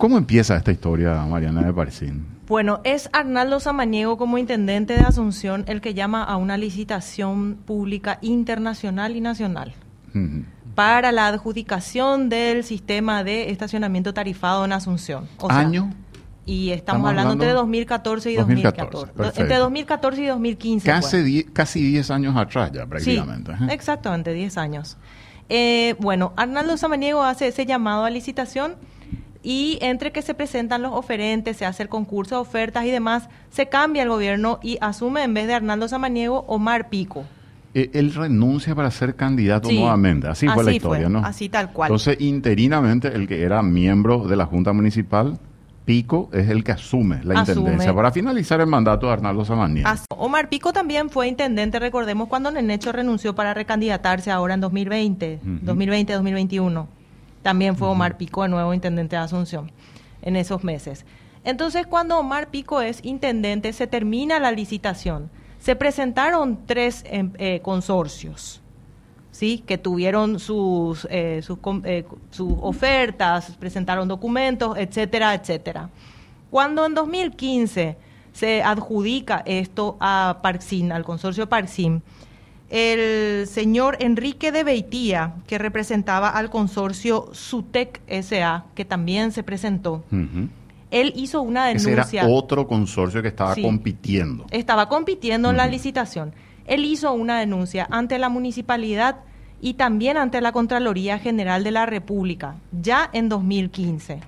¿Cómo empieza esta historia, Mariana de Parcín? Bueno, es Arnaldo Samaniego como intendente de Asunción el que llama a una licitación pública internacional y nacional para la adjudicación del sistema de estacionamiento tarifado en Asunción. ¿Año? Y estamos, hablando, entre 2014 y 2014. entre 2014 y 2015. Casi, casi 10 años atrás ya prácticamente. Sí, exactamente, 10 años. Eh, bueno, Arnaldo Samaniego hace ese llamado a licitación y entre que se presentan los oferentes, se hace el concurso de ofertas y demás, se cambia el gobierno y asume en vez de Arnaldo Samaniego Omar Pico. Eh, él renuncia para ser candidato nuevamente, así, fue la historia, ¿no? Así tal cual. Entonces, interinamente, el que era miembro de la Junta Municipal, Pico, es el que asume la intendencia para finalizar el mandato de Arnaldo Samaniego. Omar Pico también fue intendente, recordemos, cuando Nenecho renunció para recandidatarse ahora en 2020, 2020-2021. También fue Omar Pico, el nuevo intendente de Asunción, en esos meses. Entonces, cuando Omar Pico es intendente, se termina la licitación. Se presentaron tres em, eh, consorcios, ¿sí? Que tuvieron sus, eh, sus, eh, sus ofertas, presentaron documentos, etcétera, etcétera. Cuando en 2015 se adjudica esto a Parxin, al consorcio Parxin, el señor Enrique de Beitía, que representaba al consorcio SUTEC SA, que también se presentó, él hizo una denuncia. Ese era otro consorcio que estaba compitiendo. Estaba compitiendo en la licitación. Él hizo una denuncia ante la municipalidad y también ante la Contraloría General de la República, ya en 2015.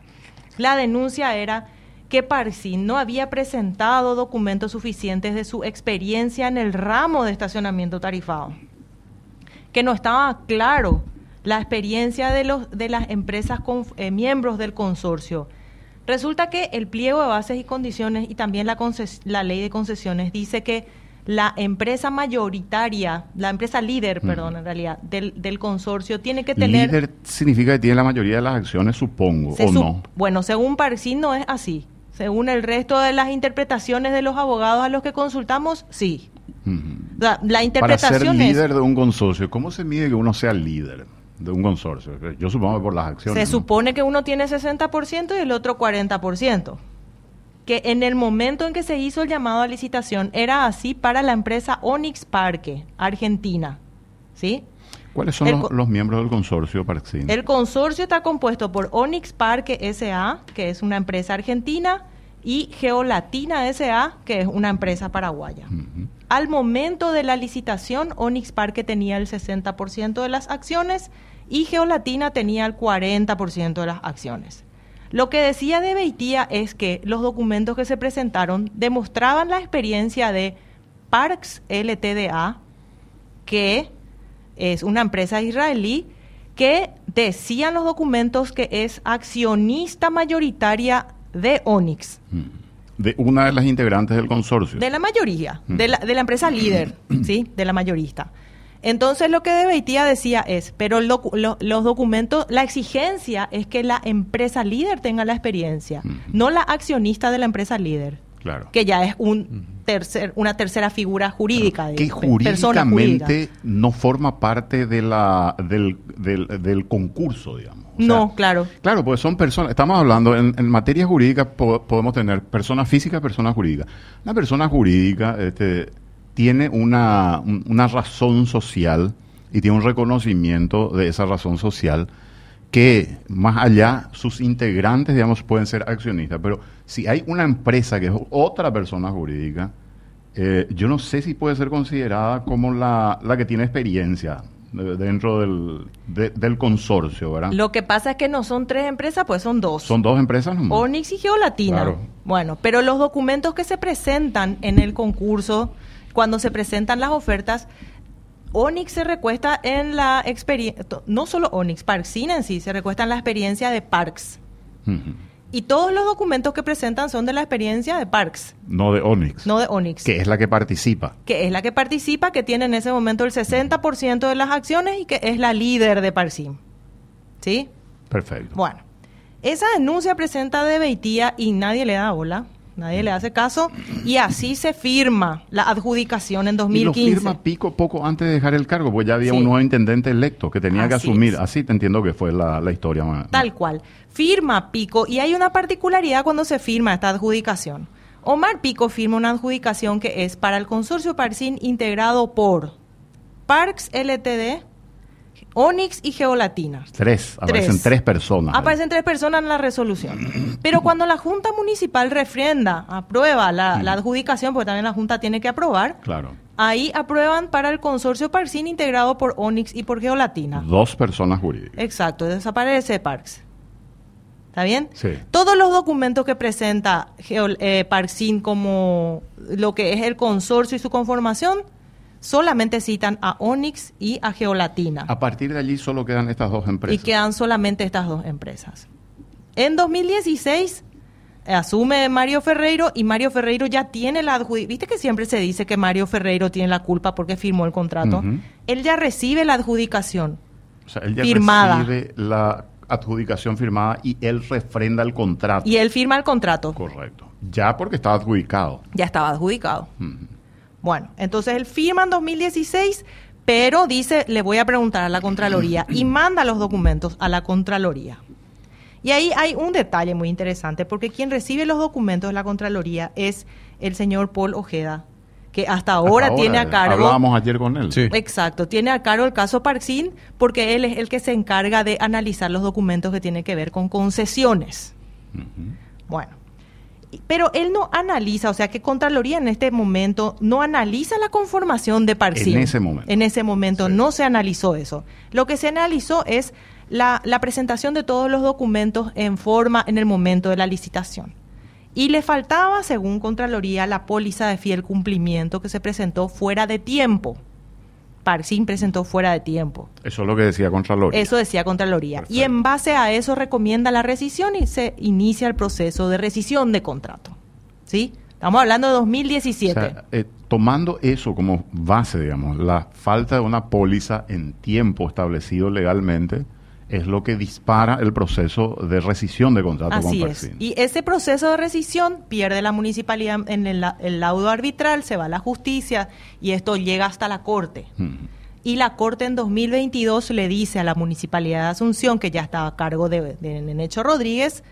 La denuncia era que Parsin no había presentado documentos suficientes de su experiencia en el ramo de estacionamiento tarifado, que no estaba claro la experiencia de, los, de las empresas con, eh, miembros del consorcio. Resulta que el pliego de bases y condiciones y también la, la ley de concesiones dice que la empresa mayoritaria, la empresa líder, perdón, en realidad, del, del, consorcio tiene que tener... Líder significa que tiene la mayoría de las acciones, supongo, ¿o no? Bueno, según Parsin no es así. Según el resto de las interpretaciones de los abogados a los que consultamos, sí. La, interpretación Para ser líder de un consorcio, ¿cómo se mide que uno sea líder de un consorcio? Yo supongo que por las acciones. Se supone que uno tiene 60% y el otro 40%. Que en el momento en que se hizo el llamado a licitación era así para la empresa Onyx Parque, Argentina. ¿Sí? ¿Cuáles son los, miembros del consorcio Parksin? El consorcio está compuesto por Onyx Parque SA, que es una empresa argentina, y Geolatina SA, que es una empresa paraguaya. Al momento de la licitación, Onyx Parque tenía el 60% de las acciones y Geolatina tenía el 40% de las acciones. Lo que decía de Beitía es que los documentos que se presentaron demostraban la experiencia de Parks LTDA, que es una empresa israelí que decían los documentos que es accionista mayoritaria de Onyx. Mm. De una de las integrantes del consorcio. De la mayoría, mm. de, la, de, la, empresa líder, ¿sí? De la mayorista. Entonces lo que de Beitía decía es, pero los documentos, la exigencia es que la empresa líder tenga la experiencia, mm. no la accionista de la empresa líder. Claro. Que ya es un tercer, una tercera figura jurídica. que jurídicamente no forma parte de la, del, del, concurso, digamos. No, claro. Claro, pues son personas, estamos hablando, en, materia jurídica podemos tener persona física, persona jurídica. Una persona jurídica este, tiene una, una razón social y tiene un reconocimiento de esa razón social que más allá sus integrantes, digamos, pueden ser accionistas, pero si hay una empresa que es otra persona jurídica, eh, yo no sé si puede ser considerada como la, la que tiene experiencia dentro del, del consorcio, ¿verdad? Lo que pasa es que no son tres empresas, pues son dos. Son dos empresas nomás. Onyx y Geolatina. Bueno, pero los documentos que se presentan en el concurso, cuando se presentan las ofertas, Onyx se recuesta en la experiencia, no solo Onyx, Parksin en sí, se recuesta en la experiencia de Parks. Y todos los documentos que presentan son de la experiencia de Parks. No de Onyx. No de Onyx. Que es la que participa. Que es la que participa, que tiene en ese momento el 60% de las acciones y que es la líder de Parksim. ¿Sí? Perfecto. Bueno, esa denuncia presenta de Beitía y nadie le da bola. Nadie le hace caso, y así se firma la adjudicación en Y lo 2015. firma Pico poco antes de dejar el cargo, porque ya había Sí. un nuevo intendente electo que tenía que asumir. es. Así te entiendo que fue la, la historia. ma- Tal cual. Firma Pico, y hay una particularidad cuando se firma esta adjudicación. Omar Pico firma una adjudicación que es para el consorcio Parcín integrado por Parks LTD, Onyx y Geolatina. Tres, aparecen tres personas. Aparecen tres personas en la resolución. Pero cuando la Junta Municipal refrenda, aprueba la, la adjudicación, porque también la Junta tiene que aprobar, Claro. ahí aprueban para el consorcio Parcín integrado por Onyx y por Geolatina. Dos personas jurídicas. Exacto, desaparece Parks. ¿Está bien? Sí. Todos los documentos que presenta Geo- eh, como lo que es el consorcio y su conformación solamente citan a Onyx y a Geolatina. A partir de allí solo quedan estas dos Y empresas. quedan solamente estas dos empresas. En 2016 eh, asume Mario Ferreiro y Mario Ferreiro ya tiene la adjudicación. Viste que siempre se dice que Mario Ferreiro tiene la culpa porque firmó el contrato. Él ya recibe la adjudicación. O sea, él ya firmada. recibe la adjudicación firmada y él refrenda el contrato. Y él firma el contrato. Correcto. Ya porque está adjudicado. Ya estaba adjudicado. Bueno, entonces él firma en 2016, pero dice, le voy a preguntar a la Contraloría y manda los documentos a la Contraloría. Y ahí hay un detalle muy interesante, porque quien recibe los documentos de la Contraloría es el señor Paul Ojeda, que hasta ahora, Hasta tiene a eh, cargo... Hablábamos ayer con él. Sí. Exacto, tiene a cargo el caso Parksin, porque él es el que se encarga de analizar los documentos que tienen que ver con concesiones. Bueno, pero él no analiza, o sea que Contraloría en este momento no analiza la conformación de Parcín. En ese momento. En ese momento Sí. no se analizó eso. Lo que se analizó es la, la presentación de todos los documentos en forma en el momento de la licitación. Y le faltaba, según Contraloría, la póliza de fiel cumplimiento que se presentó fuera de tiempo. Parcín presentó fuera de tiempo. Eso es lo que decía Contraloría. Eso decía Contraloría. Y Perfecto. en base a eso recomienda la rescisión y se inicia el proceso de rescisión de contrato. ¿Sí? Estamos hablando de O 2017. sea, eh, tomando eso como base, digamos, la falta de una póliza en tiempo establecido legalmente es lo que dispara el proceso de rescisión de contrato Así con es. Y ese proceso de rescisión pierde la municipalidad en el, el laudo arbitral, se va a la justicia y esto llega hasta la corte. Y la Corte en 2022 le dice a la Municipalidad de Asunción, que ya estaba a cargo de, de Nenecho Rodríguez,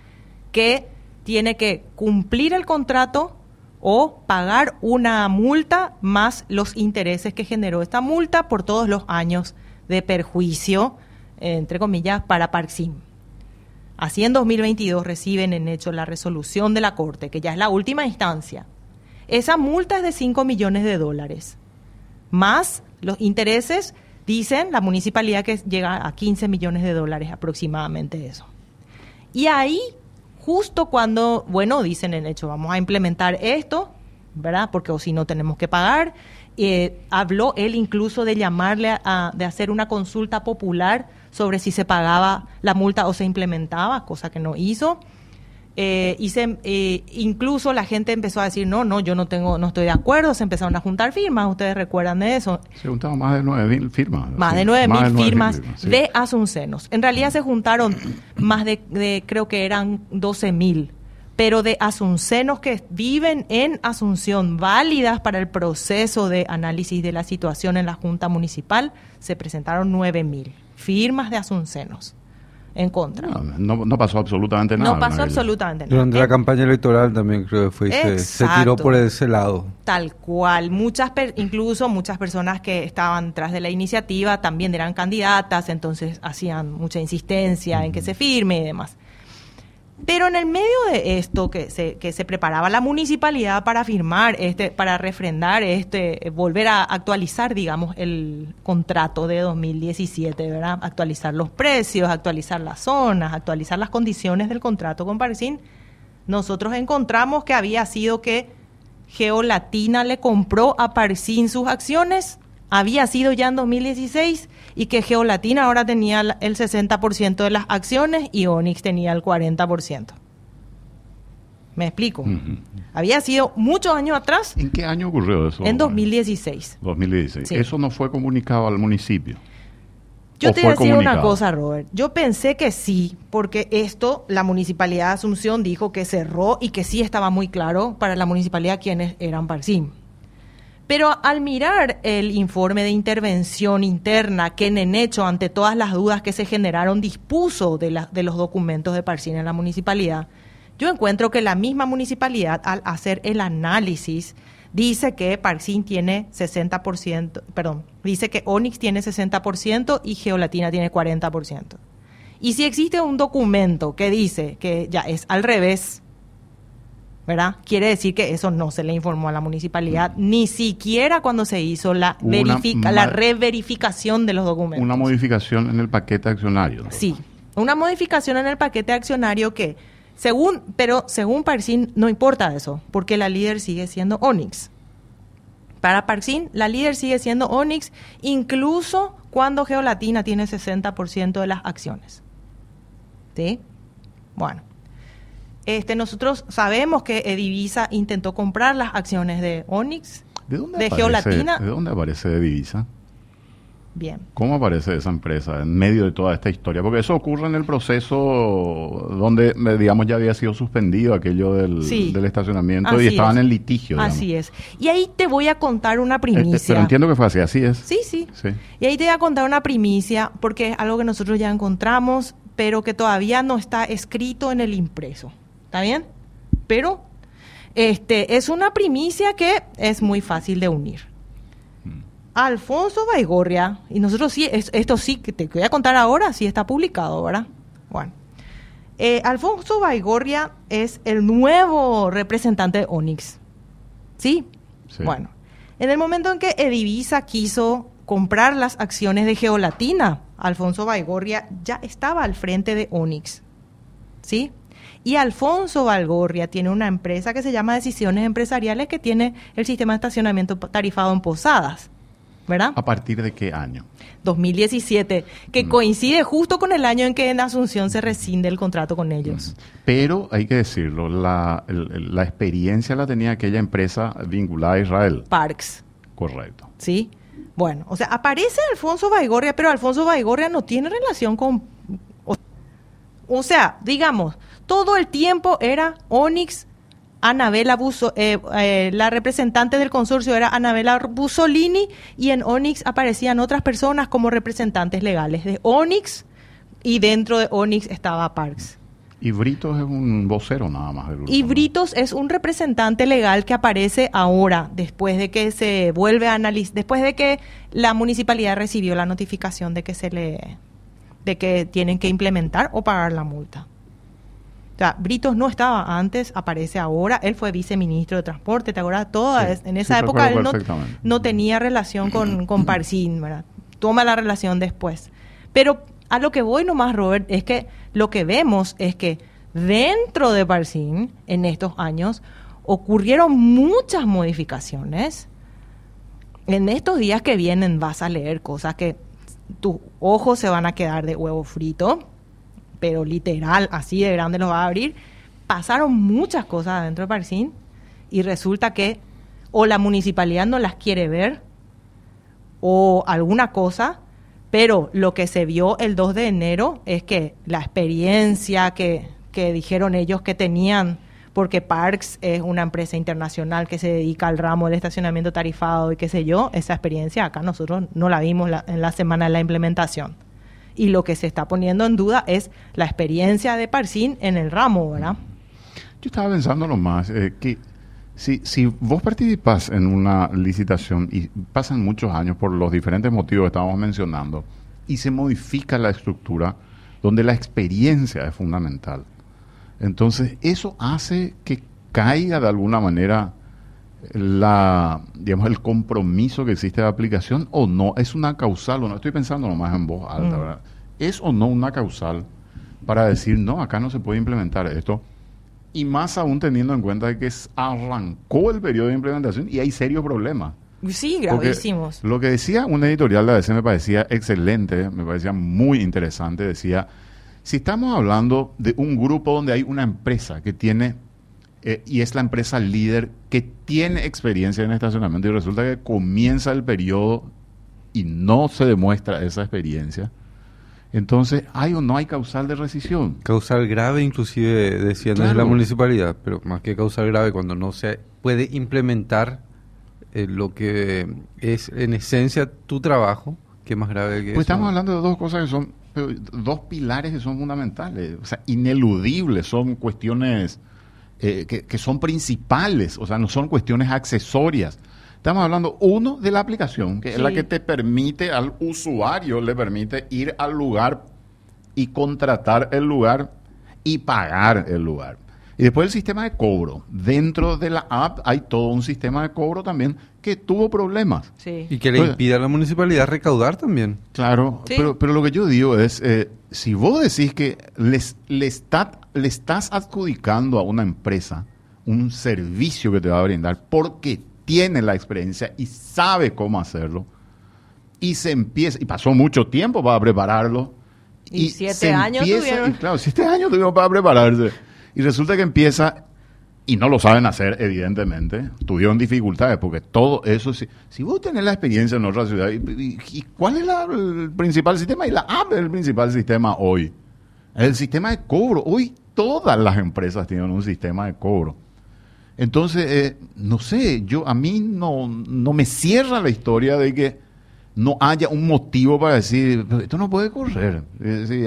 que tiene que cumplir el contrato o pagar una multa más los intereses que generó esta multa por todos los años de perjuicio, entre comillas, para Parksim. Así en 2022 reciben en hecho la resolución de la Corte, que ya es la última instancia. Esa multa es de 5 millones de dólares más los intereses, dicen la municipalidad que llega a 15 millones de dólares aproximadamente eso. Y ahí, justo cuando, bueno, dicen en hecho, vamos a implementar esto, ¿verdad? Porque o si no tenemos que pagar. Eh, habló él incluso de llamarle a, a- de hacer una consulta popular sobre si se pagaba la multa o se implementaba, cosa que no hizo. Eh, y se, eh, incluso la gente empezó a decir, no, no, yo no tengo, no estoy de acuerdo, se empezaron a juntar firmas, ustedes recuerdan de eso, Se juntaban más de 9.000 firmas. más de 9 más mil de 9.000 firmas sí. de asuncenos. En realidad se juntaron más de, de- creo que eran 12 mil, pero de asuncenos que viven en Asunción, válidas para el proceso de análisis de la situación en la Junta Municipal, se presentaron 9 mil firmas de asuncenos en contra. No, no, no pasó absolutamente nada. No pasó absolutamente nada. Durante la En- campaña electoral también creo que fue se, se tiró por ese lado. Tal cual. Muchas, per- incluso muchas personas que estaban tras de la iniciativa también eran candidatas, entonces hacían mucha insistencia en que se firme y demás. Pero en el medio de esto que se, que se preparaba la municipalidad para firmar, este, para refrendar este, eh, volver a actualizar, digamos, el contrato de 2017, ¿verdad? Actualizar los precios, actualizar las zonas, actualizar las condiciones del contrato con Parcín, nosotros encontramos que había sido que Geolatina le compró a Parcín sus acciones, había sido ya en 2016, y que Geolatina ahora tenía el 60% de las acciones y Onyx tenía el 40%. ¿Me explico? Había sido muchos años atrás, ¿En qué año ocurrió eso? en 2016. 2016. Sí. Eso no fue comunicado al municipio. Yo te voy a decir una cosa, Robert. Yo pensé que sí, porque esto la Municipalidad de Asunción dijo que cerró y que sí estaba muy claro para la municipalidad quiénes eran Parsim. Pero al mirar el informe de intervención interna que hecho ante todas las dudas que se generaron, dispuso de, de los documentos de Parsim en la municipalidad, yo encuentro que la misma municipalidad, al hacer el análisis dice que Parsin tiene 60%, perdón, dice que Onyx tiene 60% y Geolatina tiene 40%. Y si existe un documento que dice que ya es al revés, ¿verdad? Quiere decir que eso no se le informó a la municipalidad, ni siquiera cuando se hizo la, verifica, la reverificación de los documentos. Una modificación en el paquete accionario. Sí, una modificación en el paquete accionario que según, pero según Parsin no importa eso, porque la líder sigue siendo Onyx. Para Parsin, la líder sigue siendo Onyx, incluso cuando Geolatina tiene 60% de las acciones. ¿Sí? Bueno. Este, nosotros sabemos que Edivisa intentó comprar las acciones de Onyx, ¿De, dónde de Geolatina. ¿De dónde aparece Edivisa? Bien. ¿Cómo aparece esa empresa en medio de toda esta historia? Porque eso ocurre en el proceso donde, digamos, ya había sido suspendido aquello del, estacionamiento y estaban en litigio. Así es. Y ahí te voy a contar una este, primicia. pero entiendo que fue así, así es. Sí, sí, sí. Y ahí te voy a contar una primicia porque es algo que nosotros ya encontramos, pero que todavía no está escrito en el impreso. ¿Está bien? Pero este es una primicia que es muy fácil de unir. Alfonso Baigorria, y nosotros sí, esto sí, que te voy a contar ahora, sí está publicado, ¿verdad? Bueno. Eh, Alfonso Baigorria es el nuevo representante de Onix. ¿Sí? ¿Sí? Bueno. En el momento en que Edivisa quiso comprar las acciones de Geolatina, Alfonso Baigorria ya estaba al frente de Onix. ¿Sí? Y Alfonso Baigorria tiene una empresa que se llama Decisiones Empresariales que tiene el sistema de estacionamiento tarifado en Posadas. ¿verdad? ¿A partir de qué año? 2017, que mm. coincide justo con el año en que en Asunción se rescinde el contrato con ellos. Mm. Pero hay que decirlo, la, experiencia la tenía aquella empresa vinculada a Israel. Parks. Correcto. Sí. Bueno, o sea, aparece Alfonso Baigorria, pero Alfonso Baigorria no tiene relación con... O, sea, digamos, todo el tiempo era Onyx Anabela Buso, eh, eh, la representante del consorcio era Anabela Busolini y en Onyx aparecían otras personas como representantes legales de Onyx y dentro de Onyx estaba Parks. Y Britos es un vocero nada más. y Britos es un representante legal que aparece ahora, después de que se vuelve a analizar, después de que la municipalidad recibió la notificación de que se le, de que tienen que implementar o pagar la multa. O sea, Britos no estaba antes, aparece ahora. Él fue viceministro de Transporte, ¿te acuerdas? Toda, en esa época él no, tenía relación con, con Parsin, ¿verdad? Toma la relación después. Pero a lo que voy nomás, Robert, es que lo que vemos es que dentro de Parsin, en estos años, ocurrieron muchas modificaciones. En estos días que vienen vas a leer cosas que tus ojos se van a quedar de huevo frito pero literal, así de grande lo va a abrir. Pasaron muchas cosas adentro de Parcín y resulta que o la municipalidad no las quiere ver o alguna cosa, pero lo que se vio el 2 de enero es que la experiencia que, que dijeron ellos que tenían, porque Parks es una empresa internacional que se dedica al ramo del estacionamiento tarifado y qué sé yo, esa experiencia acá nosotros no la vimos en la semana de la implementación y lo que se está poniendo en duda es la experiencia de Parsin en el ramo, ¿verdad? Yo estaba pensando nomás eh, que si, si vos participas en una licitación y pasan muchos años por los diferentes motivos que estábamos mencionando y se modifica la estructura donde la experiencia es fundamental. Entonces, eso hace que caiga de alguna manera la digamos el compromiso que existe de aplicación o no es una causal o no estoy pensando nomás en voz alta mm. ¿verdad? es o no una causal para decir no acá no se puede implementar esto y más aún teniendo en cuenta que arrancó el periodo de implementación y hay serios problemas sí gravísimos. lo que decía una editorial de ABC me parecía excelente me parecía muy interesante. Decía si estamos hablando de un grupo donde hay una empresa que tiene eh, y es la empresa líder que tiene experiencia en estacionamiento y resulta que comienza el periodo y no se demuestra esa experiencia, Entonces, ¿hay o no hay causal de rescisión? Causal grave, inclusive decían desde la municipalidad, pero más que causal grave, cuando no se puede implementar eh, lo que es en esencia tu trabajo, que es más grave que Pues estamos hablando de dos cosas que son, dos pilares que son fundamentales, o sea, ineludibles, son cuestiones eh, que, que son principales, o sea, no son cuestiones accesorias. Estamos hablando, uno, de la aplicación, que es la que te permite al usuario, le permite ir al lugar y contratar el lugar y pagar el lugar. Y después el sistema de cobro. Dentro de la app hay todo un sistema de cobro también que tuvo problemas. Y que le impide a la municipalidad recaudar también. Claro, pero, pero lo que yo digo es, eh, si vos decís que les, le, está, le estás adjudicando a una empresa un servicio que te va a brindar porque tiene la experiencia y sabe cómo hacerlo. Y se empieza, y pasó mucho tiempo para prepararlo. Y, siete años tuvieron. claro, siete años tuvieron para prepararse. Y resulta que empieza, y no lo saben hacer, evidentemente, tuvieron dificultades, porque todo eso, si, si vos tenés la experiencia en otra ciudad, ¿y, cuál es el principal sistema? Y la app es el principal sistema hoy. El sistema de cobro. Hoy todas las empresas tienen un sistema de cobro. Entonces, eh, no sé, yo a mí no, no me cierra la historia de que no haya un motivo para decir, esto no puede correr.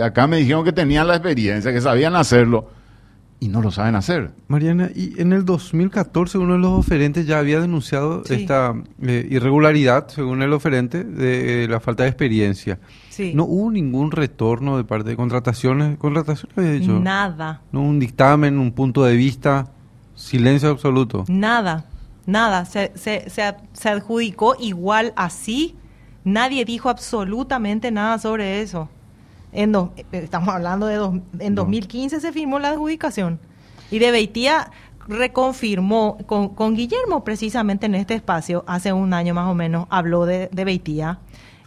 acá me dijeron que tenían la experiencia, que sabían hacerlo, y no lo saben hacer. Mariana, y en el 2014 uno de los oferentes ya había denunciado esta eh, irregularidad, según el oferente, de eh, la falta de experiencia. No hubo ningún retorno de parte de contrataciones. ¿Contrataciones había dicho? Nada. No un dictamen, un punto de vista. Silencio absoluto. Nada, nada. Se, se, se, adjudicó igual así. Nadie dijo absolutamente nada sobre eso. En estamos hablando de en 2015 se firmó la adjudicación. Y de Beitía reconfirmó con, con, Guillermo precisamente en este espacio, hace un año más o menos, habló de, de Beitía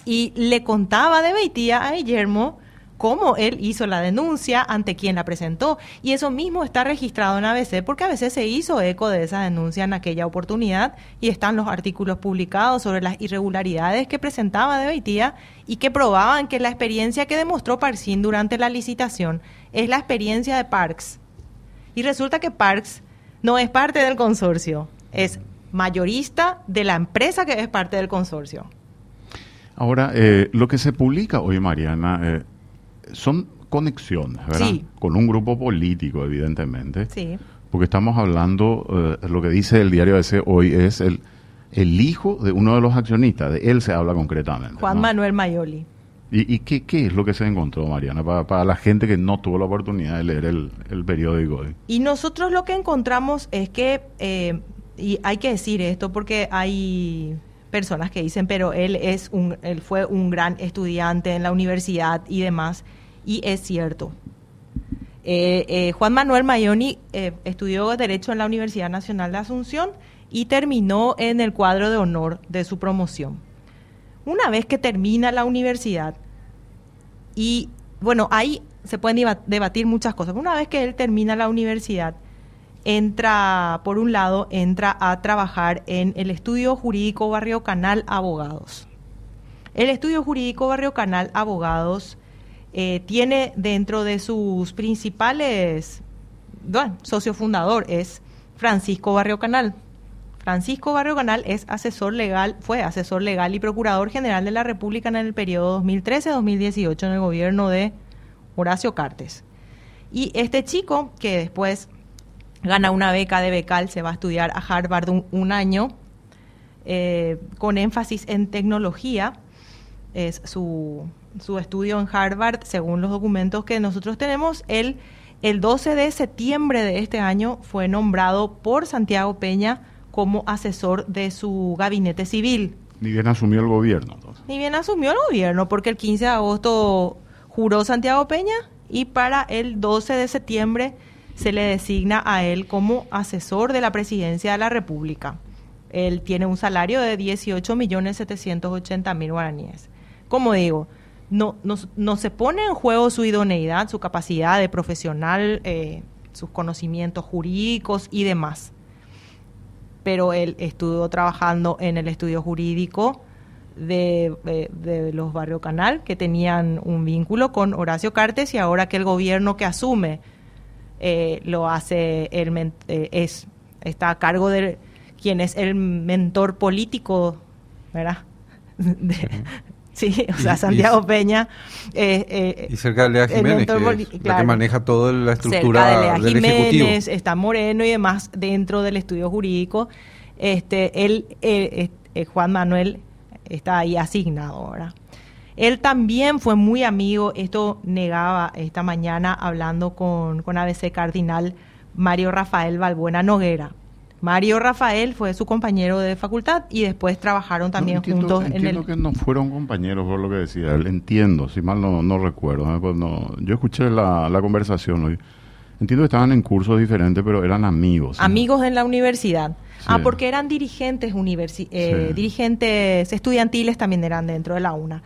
y le contaba de Beitía a Guillermo cómo él hizo la denuncia, ante quién la presentó. Y eso mismo está registrado en ABC porque a veces se hizo eco de esa denuncia en aquella oportunidad y están los artículos publicados sobre las irregularidades que presentaba de Beitía y que probaban que la experiencia que demostró Parsin durante la licitación es la experiencia de Parks. Y resulta que Parks no es parte del consorcio, es mayorista de la empresa que es parte del consorcio. Ahora, eh, lo que se publica hoy, Mariana, eh, son conexiones, ¿verdad? Sí. Con un grupo político, evidentemente. Sí. Porque estamos hablando, eh, lo que dice el diario ese hoy es el, el hijo de uno de los accionistas, de él se habla concretamente. Juan Manuel Mayoli. ¿Y, qué, qué, es lo que se encontró, Mariana, para, para, la gente que no tuvo la oportunidad de leer el, el periódico hoy? Y nosotros lo que encontramos es que, eh, y hay que decir esto porque hay personas que dicen, pero él es un, él fue un gran estudiante en la universidad y demás, y es cierto. Eh, eh, Juan Manuel Mayoni eh, estudió Derecho en la Universidad Nacional de Asunción y terminó en el cuadro de honor de su promoción. Una vez que termina la universidad, y bueno, ahí se pueden debatir muchas cosas. Una vez que él termina la universidad, entra, por un lado, entra a trabajar en el estudio jurídico Barrio Canal Abogados. El estudio jurídico Barrio Canal Abogados eh, tiene dentro de sus principales, bueno, socio fundador es Francisco Barrio Canal. Francisco Barrio Canal es asesor legal, fue asesor legal y procurador general de la República en el periodo 2013-2018 en el gobierno de Horacio Cartes. Y este chico, que después gana una beca de becal, se va a estudiar a Harvard un, año, eh, con énfasis en tecnología. Es su, su, estudio en Harvard, según los documentos que nosotros tenemos. Él, el 12 de septiembre de este año, fue nombrado por Santiago Peña como asesor de su gabinete civil. Ni bien asumió el gobierno. Ni bien asumió el gobierno, porque el 15 de agosto juró Santiago Peña y para el 12 de septiembre se le designa a él como asesor de la presidencia de la República. Él tiene un salario de 18.780.000 guaraníes. Como digo, no, no, se pone en juego su idoneidad, su capacidad de profesional, eh, sus conocimientos jurídicos y demás. Pero él estuvo trabajando en el estudio jurídico de, eh, de, los Barrio Canal que tenían un vínculo con Horacio Cartes y ahora que el gobierno que asume eh, lo hace, el, eh, es, está a cargo de quien es el mentor político, ¿verdad? sí, o sea, Santiago Peña. y cerca de Lea Jiménez, que, la que maneja toda la estructura cerca de Lea del Jiménez, está Moreno y demás dentro del estudio jurídico. Este, él, Juan Manuel está ahí asignado ahora. Él también fue muy amigo, esto negaba esta mañana hablando con, con ABC Cardinal Mario Rafael Balbuena Noguera. Mario Rafael fue su compañero de facultad y después trabajaron también juntos en el... Entiendo que no fueron compañeros por lo que decía él, entiendo, si mal no, no recuerdo. ¿eh? Pues yo escuché la, la conversación hoy. Entiendo que estaban en cursos diferentes, pero eran amigos. Amigos en la universidad. Ah, porque eran dirigentes, eh, dirigentes estudiantiles también eran dentro de la UNA.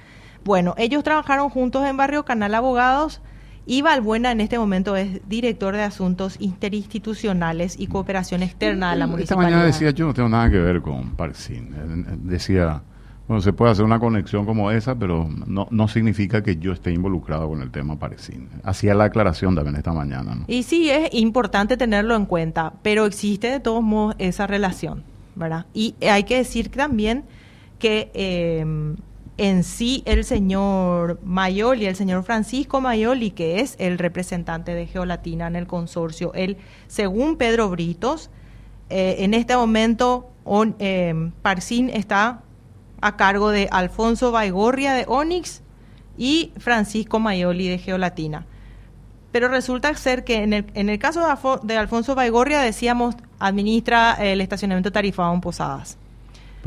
Bueno, ellos trabajaron juntos en Barrio Canal Abogados y Valbuena en este momento es director de Asuntos Interinstitucionales y Cooperación Externa de la Municipalidad. Esta mañana decía, yo no tengo nada que ver con Parcín. Decía, bueno, se puede hacer una conexión como esa, pero no, no significa que yo esté involucrado con el tema Parecín. Hacía la aclaración también esta mañana. ¿no? Y sí, es importante tenerlo en cuenta, pero existe de todos modos esa relación, ¿verdad? Y hay que decir también que em, en sí el señor Mayoli, el señor Francisco Mayoli, que es el representante de Geolatina en el consorcio, él, según Pedro Britos, eh, en este momento on, Parcín está a cargo de Alfonso Baigorria de Onix y Francisco Mayoli de Geolatina. Pero resulta ser que en el, en el caso de, Alfonso Baigorria decíamos administra el estacionamiento tarifado en Posadas.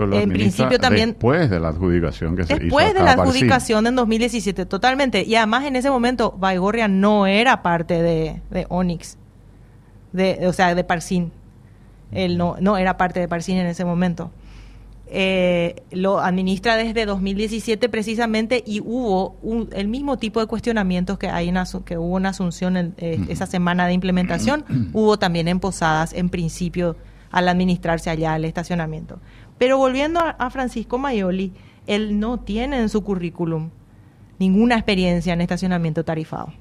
En principio también después de la adjudicación que se hizo después de la adjudicación en 2017 totalmente. Y además en ese momento Baigorria no era parte de, de Onix de, o sea de Parcín. Él no no era parte de Parcín en ese momento. Eh, lo administra desde 2017 precisamente y hubo el mismo tipo de cuestionamientos que hay en que hubo en Asunción en, eh, esa semana de implementación, hubo también en Posadas en principio al administrarse allá el estacionamiento. Pero volviendo a, Francisco Mayoli, él no tiene en su currículum ninguna experiencia en estacionamiento tarifado.